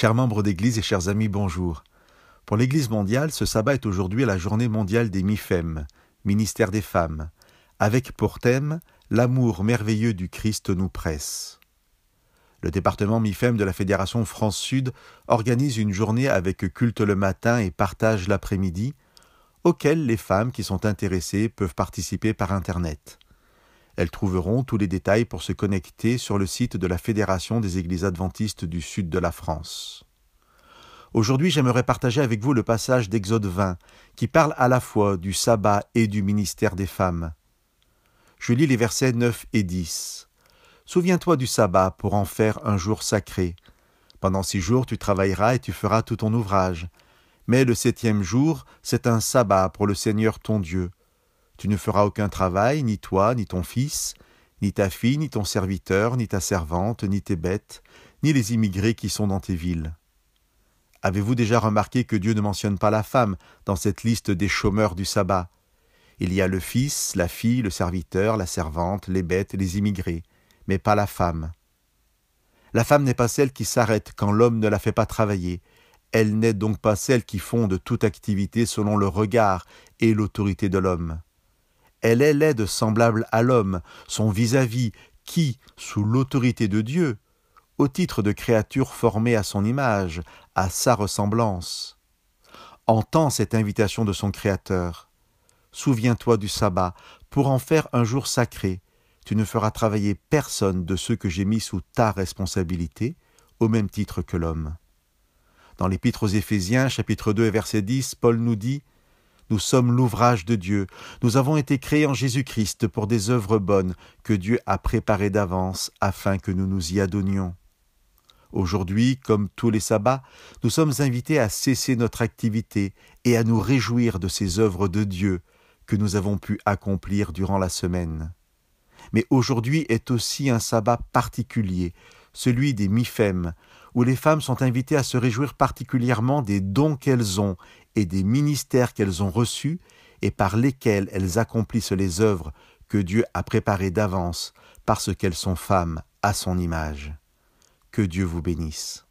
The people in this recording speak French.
Chers membres d'Église et chers amis, bonjour. Pour l'Église mondiale, ce sabbat est aujourd'hui la journée mondiale des MIFEM, ministère des femmes, avec pour thème L'amour merveilleux du Christ nous presse. Le département MIFEM de la Fédération France-Sud organise une journée avec culte le matin et partage l'après-midi, auquel les femmes qui sont intéressées peuvent participer par Internet. Elles trouveront tous les détails pour se connecter sur le site de la Fédération des Églises adventistes du Sud de la France. Aujourd'hui, j'aimerais partager avec vous le passage d'Exode 20, qui parle à la fois du sabbat et du ministère des femmes. Je lis les versets 9 et 10. Souviens-toi du sabbat pour en faire un jour sacré. Pendant six jours tu travailleras et tu feras tout ton ouvrage. Mais le septième jour, c'est un sabbat pour le Seigneur ton Dieu. Tu ne feras aucun travail, ni toi, ni ton fils, ni ta fille, ni ton serviteur, ni ta servante, ni tes bêtes, ni les immigrés qui sont dans tes villes. Avez-vous déjà remarqué que Dieu ne mentionne pas la femme dans cette liste des chômeurs du sabbat? Il y a le fils, la fille, le serviteur, la servante, les bêtes, les immigrés, mais pas la femme. La femme n'est pas celle qui s'arrête quand l'homme ne la fait pas travailler. Elle n'est donc pas celle qui fonde toute activité selon le regard et l'autorité de l'homme. Elle est l'aide semblable à l'homme, son vis-à-vis, qui, sous l'autorité de Dieu, au titre de créature formée à son image, à sa ressemblance, entend cette invitation de son Créateur. Souviens-toi du sabbat, pour en faire un jour sacré. Tu ne feras travailler personne de ceux que j'ai mis sous ta responsabilité, au même titre que l'homme. Dans l'Épître aux Éphésiens, chapitre 2 verset 10, Paul nous dit nous sommes l'ouvrage de Dieu. Nous avons été créés en Jésus-Christ pour des œuvres bonnes que Dieu a préparées d'avance afin que nous nous y adonnions. Aujourd'hui, comme tous les sabbats, nous sommes invités à cesser notre activité et à nous réjouir de ces œuvres de Dieu que nous avons pu accomplir durant la semaine. Mais aujourd'hui est aussi un sabbat particulier, celui des Mifem, où les femmes sont invitées à se réjouir particulièrement des dons qu'elles ont et des ministères qu'elles ont reçus et par lesquels elles accomplissent les œuvres que Dieu a préparées d'avance parce qu'elles sont femmes à son image. Que Dieu vous bénisse.